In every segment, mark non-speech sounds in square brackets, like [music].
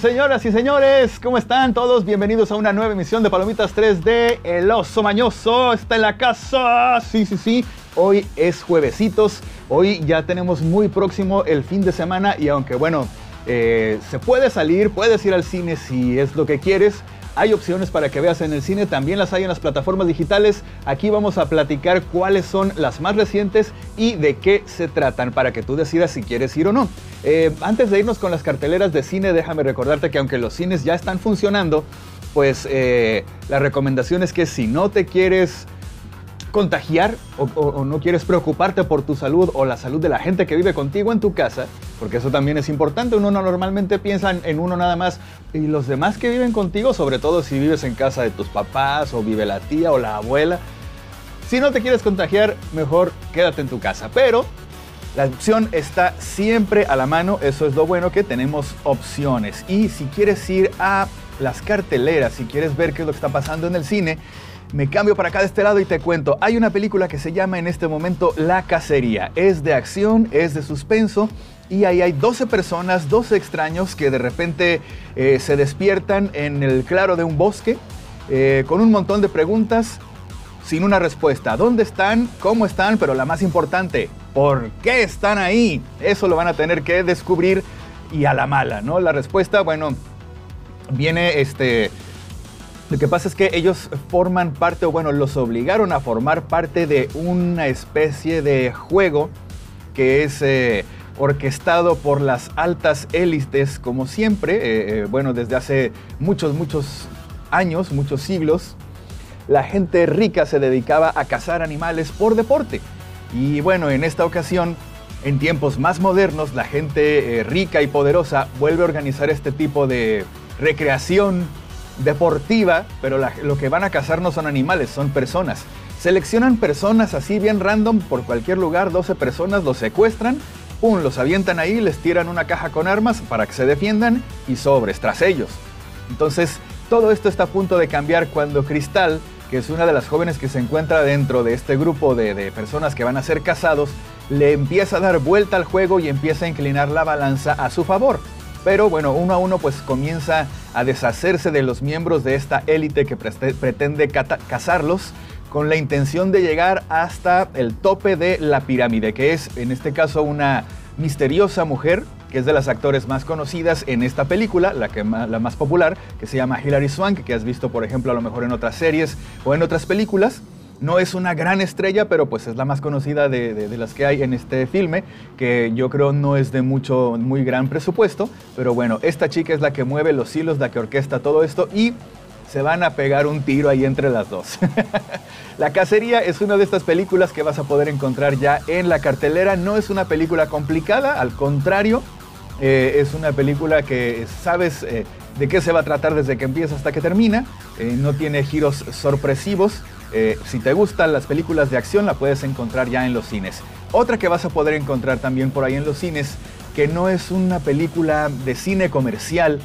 señoras y señores, ¿cómo están todos? Bienvenidos a una nueva emisión de Palomitas 3D. El oso mañoso está en la casa. Sí, sí, sí. Hoy es juevesitos. Hoy ya tenemos muy próximo el fin de semana y aunque bueno, eh, se puede salir, puedes ir al cine si es lo que quieres. Hay opciones para que veas en el cine, también las hay en las plataformas digitales. Aquí vamos a platicar cuáles son las más recientes y de qué se tratan para que tú decidas si quieres ir o no. Eh, antes de irnos con las carteleras de cine, déjame recordarte que aunque los cines ya están funcionando, pues eh, la recomendación es que si no te quieres contagiar o, no quieres preocuparte por tu salud o la salud de la gente que vive contigo en tu casa, porque eso también es importante, uno normalmente piensa en uno nada más. Y los demás que viven contigo, sobre todo si vives en casa de tus papás o vive la tía o la abuela, si no te quieres contagiar, mejor quédate en tu casa, pero la opción está siempre a la mano, eso es lo bueno que tenemos opciones. Y si quieres ir a las carteleras, si quieres ver qué es lo que está pasando en el cine, me cambio para acá de este lado y te cuento. Hay una película que se llama en este momento La Cacería. Es de acción, es de suspenso. Y ahí hay 12 personas, 12 extraños que de repente eh, se despiertan en el claro de un bosque eh, con un montón de preguntas sin una respuesta. ¿Dónde están? ¿Cómo están? Pero la más importante, ¿por qué están ahí? Eso lo van a tener que descubrir y a la mala, ¿no? La respuesta, bueno, viene este lo que pasa es que ellos forman parte, o bueno, los obligaron a formar parte de una especie de juego que es eh, orquestado por las altas élites, como siempre, eh, eh, bueno, desde hace muchos, muchos años, muchos siglos, la gente rica se dedicaba a cazar animales por deporte. Y bueno, en esta ocasión, en tiempos más modernos, la gente rica y poderosa vuelve a organizar este tipo de recreación deportiva, pero lo que van a cazar no son animales, son personas. Seleccionan personas así bien random por cualquier lugar, 12 personas, los secuestran, pum, los avientan ahí, les tiran una caja con armas para que se defiendan y sobres tras ellos. Entonces, todo esto está a punto de cambiar cuando Cristal, que es una de las jóvenes que se encuentra dentro de este grupo de, de personas que van a ser casados, le empieza a dar vuelta al juego y empieza a inclinar la balanza a su favor. Pero bueno, uno a uno pues comienza a deshacerse de los miembros de esta élite que pretende cazarlos con la intención de llegar hasta el tope de la pirámide, que es en este caso una misteriosa mujer que es de las actores más conocidas en esta película, la, que, la más popular, que se llama Hilary Swank, que has visto por ejemplo a lo mejor en otras series o en otras películas. No es una gran estrella, pero pues es la más conocida de, las que hay en este filme, que yo creo no es de mucho, muy gran presupuesto, pero bueno, esta chica es la que mueve los hilos, la que orquesta todo esto y se van a pegar un tiro ahí entre las dos. [laughs] la Cacería es una de estas películas que vas a poder encontrar ya en la cartelera. No es una película complicada, al contrario, eh, es una película que sabes eh, de qué se va a tratar desde que empieza hasta que termina. Eh, no tiene giros sorpresivos. Eh, si te gustan las películas de acción, la puedes encontrar ya en los cines. Otra que vas a poder encontrar también por ahí en los cines, que no es una película de cine comercial,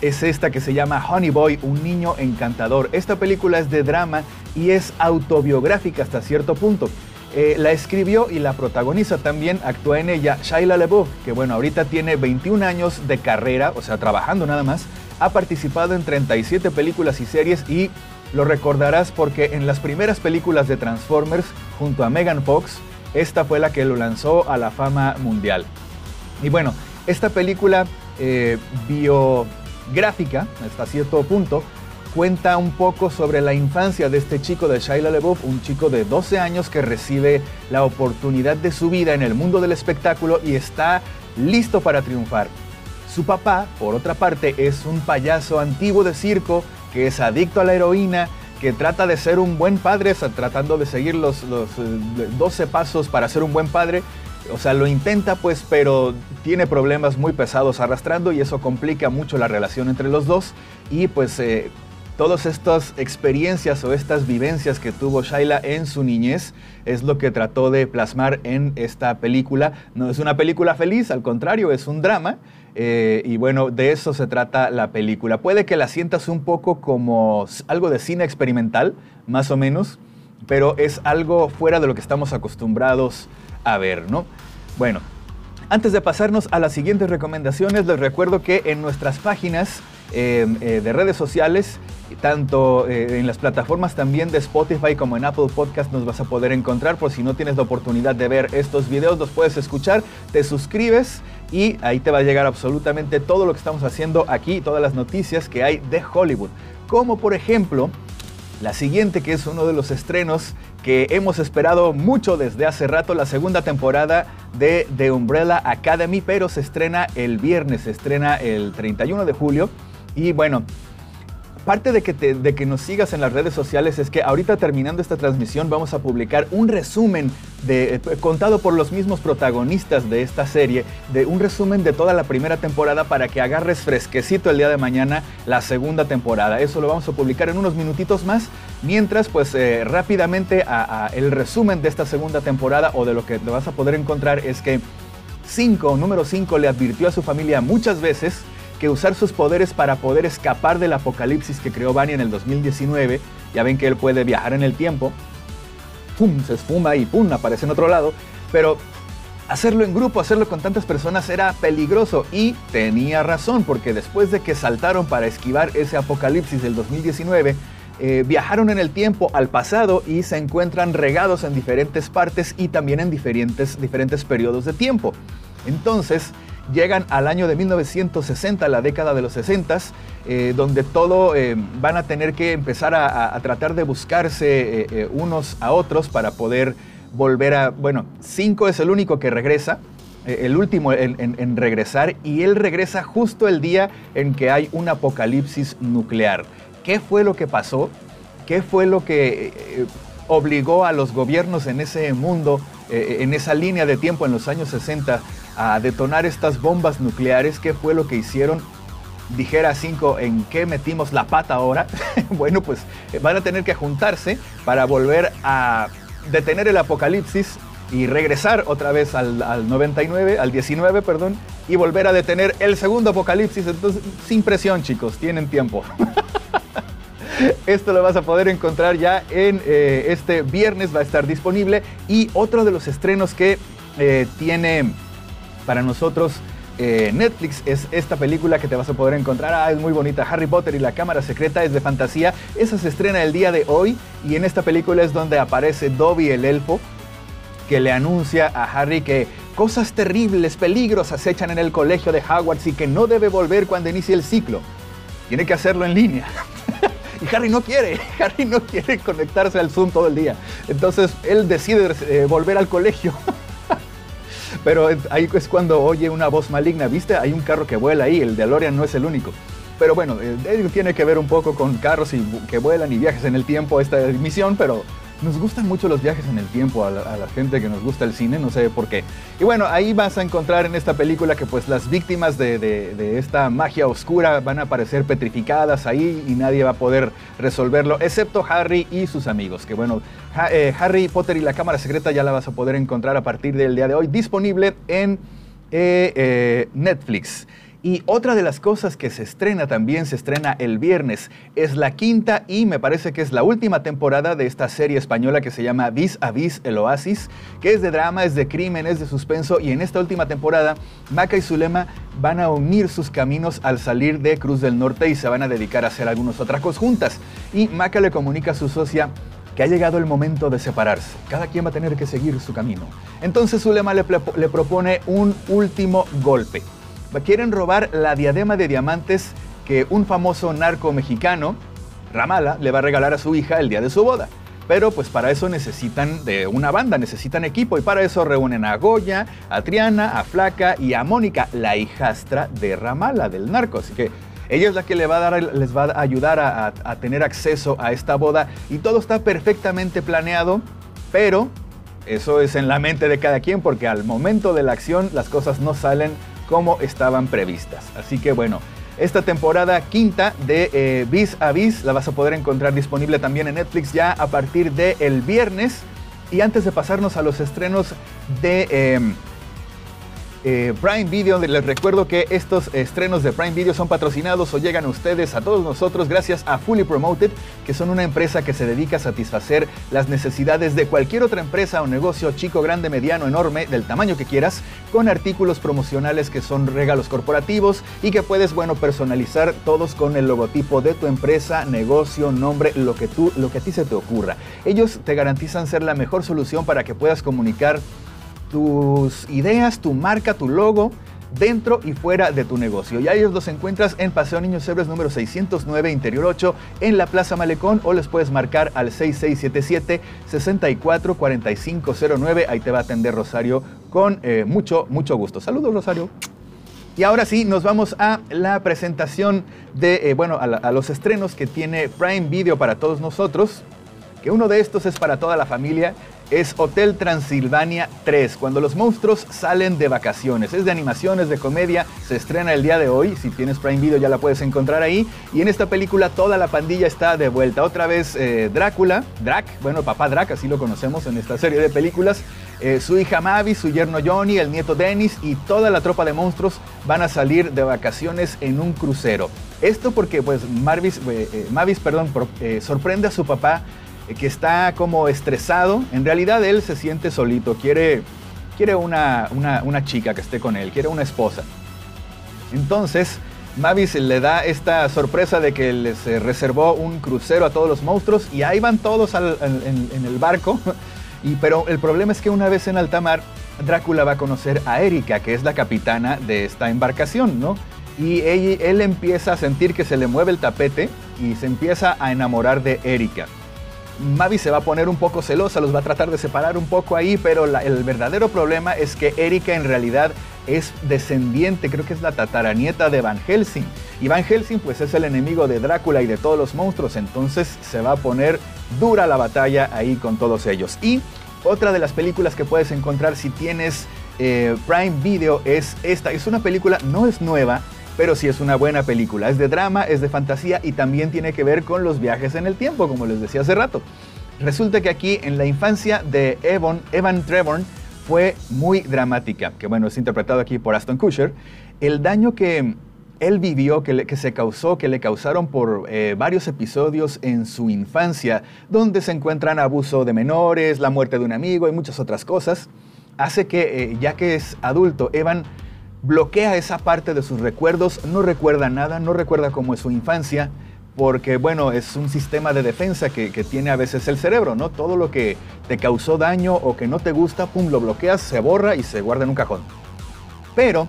es, esta que se llama Honey Boy, un niño encantador. Esta película es de drama y es autobiográfica hasta cierto punto. Eh, la escribió y la protagoniza también, actúa en ella Shaila LeBeouf, que bueno, ahorita tiene 21 años de carrera, o sea, trabajando nada más, ha participado en 37 películas y series y lo recordarás porque en las primeras películas de Transformers, junto a Megan Fox, esta fue la que lo lanzó a la fama mundial. Y bueno, esta película eh, biográfica, hasta cierto punto, cuenta un poco sobre la infancia de este chico de Shia LaBeouf, un chico de 12 años que recibe la oportunidad de su vida en el mundo del espectáculo y está listo para triunfar. Su papá, por otra parte, es un payaso antiguo de circo que es adicto a la heroína, que trata de ser un buen padre, tratando de seguir los, 12 eh, pasos para ser un buen padre. O sea, lo intenta pues, pero tiene problemas muy pesados arrastrando y eso complica mucho la relación entre los dos. Y pues eh, todas estas experiencias o estas vivencias que tuvo Shaila en su niñez es lo que trató de plasmar en esta película. No es una película feliz, al contrario, es un drama. Eh, y bueno, de eso se trata la película. Puede que la sientas un poco como algo de cine experimental, más o menos, pero es algo fuera de lo que estamos acostumbrados a ver, ¿no? Bueno, Antes de pasarnos a las siguientes recomendaciones, les recuerdo que en nuestras páginas em, eh, de redes sociales, tanto eh, en las plataformas también de Spotify como en Apple Podcast nos vas a poder encontrar. Por si no tienes la oportunidad de ver estos videos, los puedes escuchar, te suscribes y ahí te va a llegar absolutamente todo lo que estamos haciendo aquí, todas las noticias que hay de Hollywood. Como por ejemplo, la siguiente que es uno de los estrenos que hemos esperado mucho desde hace rato, la segunda temporada de The Umbrella Academy, pero se estrena el viernes, se estrena el 31 de julio. Y bueno, parte de que, de que nos sigas en las redes sociales es que ahorita terminando esta transmisión vamos a publicar un resumen de, eh, contado por los mismos protagonistas de esta serie, de un resumen de toda la primera temporada para que agarres fresquecito el día de mañana la segunda temporada. Eso lo vamos a publicar en unos minutitos más. Mientras, pues eh, rápidamente el resumen de esta segunda temporada o de lo que te vas a poder encontrar es que 5, número 5, le advirtió a su familia muchas veces que usar sus poderes para poder escapar del apocalipsis que creó Bunny en el 2019, ya ven que él puede viajar en el tiempo, ¡pum! se esfuma y ¡pum! aparece en otro lado, pero hacerlo en grupo, hacerlo con tantas personas era peligroso y tenía razón, porque después de que saltaron para esquivar ese apocalipsis del 2019, eh, viajaron en el tiempo al pasado y se encuentran regados en diferentes partes y también en diferentes, diferentes periodos de tiempo. Entonces, llegan al año de 1960, la década de los 60, eh, donde todo eh, van a tener que empezar a, tratar de buscarse eh, unos a otros para poder volver a, bueno, Cinco es el único que regresa, el último en, regresar, y él regresa justo el día en que hay un apocalipsis nuclear. ¿Qué fue lo que pasó? ¿Qué fue lo que obligó a los gobiernos en ese mundo, en esa línea de tiempo en los años 60, a detonar estas bombas nucleares. ¿Qué fue lo que hicieron? Dijera 5, ¿en qué metimos la pata ahora? [laughs] bueno, pues eh, van a tener que juntarse para volver a detener el apocalipsis y regresar otra vez al, al, 99, al 19, perdón, y volver a detener el segundo apocalipsis. Entonces, sin presión, chicos, tienen tiempo. [laughs] Esto lo vas a poder encontrar ya en eh, este viernes, va a estar disponible. Y otro de los estrenos que eh, tiene para nosotros eh, Netflix es esta película que te vas a poder encontrar. Ah, es muy bonita. Harry Potter y la Cámara Secreta es de fantasía. Esa se estrena el día de hoy y en esta película es donde aparece Dobby el elfo que le anuncia a Harry que cosas terribles, peligros acechan en el colegio de Hogwarts y que no debe volver cuando inicie el ciclo. Tiene que hacerlo en línea. [laughs] y Harry no quiere, [laughs] Harry no quiere conectarse al Zoom todo el día. Entonces él decide eh, volver al colegio. [laughs] Pero ahí es cuando oye una voz maligna, ¿viste? Hay un carro que vuela ahí, el de DeLorean no es el único. Pero bueno, eh, tiene que ver un poco con carros y que vuelan y viajes en el tiempo esta emisión, pero nos gustan mucho los viajes en el tiempo a la, gente que nos gusta el cine, no sé por qué. Y bueno, ahí vas a encontrar en esta película que pues las víctimas de, esta magia oscura van a aparecer petrificadas ahí y nadie va a poder resolverlo, excepto Harry y sus amigos. Que bueno, eh, Harry Potter y la Cámara Secreta ya la vas a poder encontrar a partir del día de hoy, disponible en eh, eh, Netflix. Y otra de las cosas que se estrena también, se estrena el viernes, es la quinta y me parece que es la última temporada de esta serie española que se llama Vis a Vis el Oasis, que es de drama, es de crimen, es de suspenso y en esta última temporada Maca y Zulema van a unir sus caminos al salir de Cruz del Norte y se van a dedicar a hacer algunos cosas juntas. Y Maca le comunica a su socia que ha llegado el momento de separarse. Cada quien va a tener que seguir su camino. Entonces Zulema le, le propone un último golpe quieren robar la diadema de diamantes que un famoso narco mexicano, Ramala, le va a regalar a su hija el día de su boda. Pero pues para eso necesitan de una banda, necesitan equipo y para eso reúnen a Goya, a Triana, a Flaca y a Mónica, la hijastra de Ramala, del narco. Así que ella es la que les va a, ayudar a tener acceso a esta boda y todo está perfectamente planeado, pero eso es en la mente de cada quien porque al momento de la acción las cosas no salen como estaban previstas. Así que bueno, esta temporada quinta de eh, Vis a Vis la vas a poder encontrar disponible también en Netflix ya a partir del el viernes. Y antes de pasarnos a los estrenos de... Em, eh, Prime Video. Les recuerdo que estos estrenos de Prime Video son patrocinados o llegan a ustedes, a todos nosotros, gracias a Fully Promoted, que son una empresa que se dedica a satisfacer las necesidades de cualquier otra empresa o negocio, chico, grande, mediano, enorme, del tamaño que quieras, con artículos promocionales que son regalos corporativos y que puedes, bueno, personalizar todos con el logotipo de tu empresa, negocio, nombre, lo que, tú, lo que a ti se te ocurra. Ellos te garantizan ser la mejor solución para que puedas comunicar tus ideas, tu marca, tu logo dentro y fuera de tu negocio. Y a ellos los encuentras en Paseo Niños Héroes número 609, Interior 8, en la Plaza Malecón, o les puedes marcar al 6677-644509. Ahí te va a atender Rosario con eh, mucho, mucho gusto. Saludos, Rosario. Y ahora sí, nos vamos a la presentación de, eh, bueno, a, a los estrenos que tiene Prime Video para todos nosotros, que uno de estos es para toda la familia es Hotel Transilvania 3, cuando los monstruos salen de vacaciones. Es de animaciones, de comedia, se estrena el día de hoy, si tienes Prime Video ya la puedes encontrar ahí. Y en esta película toda la pandilla está de vuelta. Otra vez eh, Drácula, Drac, bueno, papá Drac, así lo conocemos en esta serie de películas. Eh, su hija Mavi, su yerno Johnny, el nieto Dennis y toda la tropa de monstruos van a salir de vacaciones en un crucero. Esto porque pues Marvis, eh, Mavis perdón, sorprende a su papá que está como estresado. En realidad él se siente solito, quiere, quiere una, una, chica que esté con él, quiere una esposa. Entonces, Mavis le da esta sorpresa de que les reservó un crucero a todos los monstruos y ahí van todos en, el barco. [laughs] Y, pero el problema es que una vez en alta mar, Drácula va a conocer a Erika, que es la capitana de esta embarcación, ¿no? Y él, él empieza a sentir que se le mueve el tapete y se empieza a enamorar de Erika. Mavi se va a poner un poco celosa, los va a tratar de separar un poco ahí, pero el verdadero problema es que Erika en realidad es descendiente, creo que es la tataranieta de Van Helsing. Y Van Helsing pues es el enemigo de Drácula y de todos los monstruos, entonces se va a poner dura la batalla ahí con todos ellos. Y otra de las películas que puedes encontrar si tienes eh, Prime Video es esta. Es una película, no es nueva, pero sí es una buena película. Es de drama, es de fantasía y también tiene que ver con los viajes en el tiempo, como les decía hace rato. Resulta que aquí en la infancia de Evan, Evan Trevorn fue muy dramática, que bueno, es interpretado aquí por Aston Kutcher. El daño que él vivió, que, que se causó, que le causaron por eh, varios episodios en su infancia, donde se encuentran abuso de menores, la muerte de un amigo y muchas otras cosas, hace que eh, ya que es adulto, Evan bloquea esa parte de sus recuerdos, no recuerda nada, no recuerda cómo es su infancia, porque bueno, es un sistema de defensa que, tiene a veces el cerebro, ¿no? Todo lo que te causó daño o que no te gusta, pum, lo bloqueas, se borra y se guarda en un cajón. Pero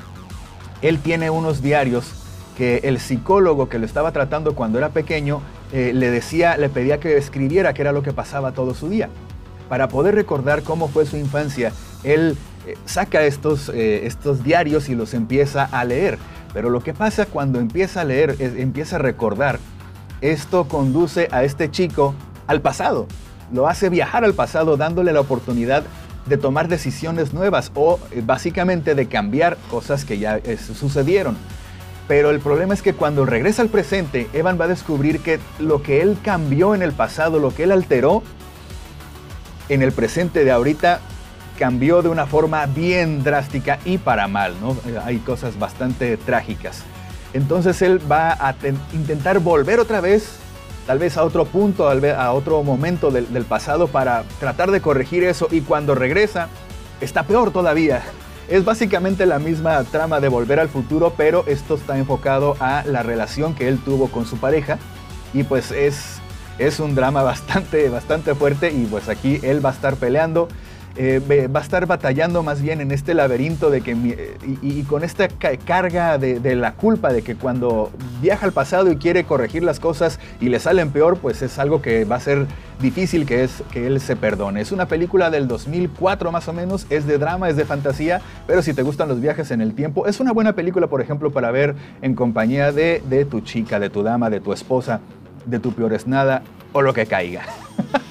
él tiene unos diarios que el psicólogo que lo estaba tratando cuando era pequeño eh, le decía, le pedía que escribiera qué era lo que pasaba todo su día. Para poder recordar cómo fue su infancia, él saca estos, eh, estos diarios y los empieza a leer. Pero lo que pasa cuando empieza a leer, empieza a recordar, esto conduce a este chico al pasado. Lo hace viajar al pasado dándole la oportunidad de tomar decisiones nuevas o eh, básicamente de cambiar cosas que ya sucedieron. Pero el problema es que cuando regresa al presente, Evan va a descubrir que lo que él cambió en el pasado, lo que él alteró, en el presente de ahorita cambió de una forma bien drástica y para mal, ¿no? Hay cosas bastante trágicas. Entonces él va a intentar volver otra vez, tal vez a otro punto, a otro momento del, del pasado para tratar de corregir eso y cuando regresa está peor todavía. Es básicamente la misma trama de volver al futuro, pero esto está enfocado a la relación que él tuvo con su pareja y pues es, es un drama bastante, bastante fuerte y pues aquí él va a estar peleando eh, va a estar batallando más bien en este laberinto de que, eh, y, con esta carga de, la culpa de que cuando viaja al pasado y quiere corregir las cosas y le salen peor, pues es algo que va a ser difícil que, es, que él se perdone. Es una película del 2004 más o menos, es de drama, es de fantasía, pero si te gustan los viajes en el tiempo, es una buena película, por ejemplo, para ver en compañía de, de tu chica, de tu dama, de tu esposa, de tu peor es nada o lo que caiga. [laughs]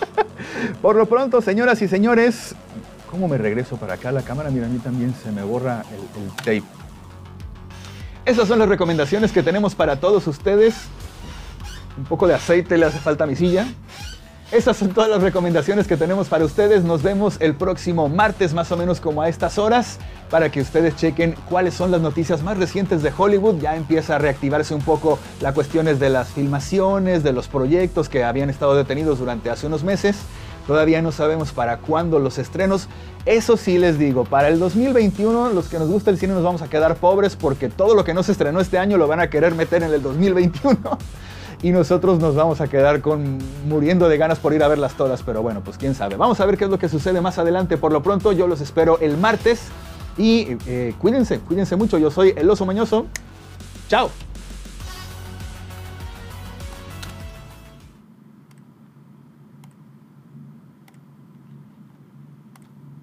Por lo pronto, señoras y señores, ¿cómo me regreso para acá? La cámara, mira, a mí también se me borra el, tape. Esas son las recomendaciones que tenemos para todos ustedes. Un poco de aceite le hace falta a mi silla. Esas son todas las recomendaciones que tenemos para ustedes. Nos vemos el próximo martes más o menos como a estas horas. para que ustedes chequen cuáles son las noticias más recientes de Hollywood. Ya empieza a reactivarse un poco las cuestiones de las filmaciones, de los proyectos que habían estado detenidos durante hace unos meses. Todavía no sabemos para cuándo los estrenos. Eso sí les digo, para el 2021 los que nos gusta el cine nos vamos a quedar pobres porque todo lo que no se estrenó este año lo van a querer meter en el 2021. [laughs] y nosotros nos vamos a quedar con muriendo de ganas por ir a verlas todas, pero bueno, pues quién sabe. Vamos a ver qué es lo que sucede más adelante. Por lo pronto, yo los espero el martes y eh, cuídense, cuídense mucho. Yo soy el oso mañoso. Chao.